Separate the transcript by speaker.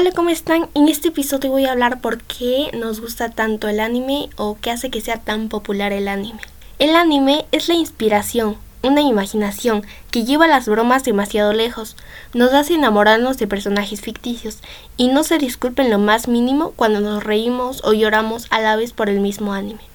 Speaker 1: Hola, ¿cómo están? En este episodio voy a hablar por qué nos gusta tanto el anime o qué hace que sea tan popular el anime. El anime es la inspiración, una imaginación que lleva las bromas demasiado lejos, nos hace enamorarnos de personajes ficticios y no se disculpen lo más mínimo cuando nos reímos o lloramos a la vez por el mismo anime.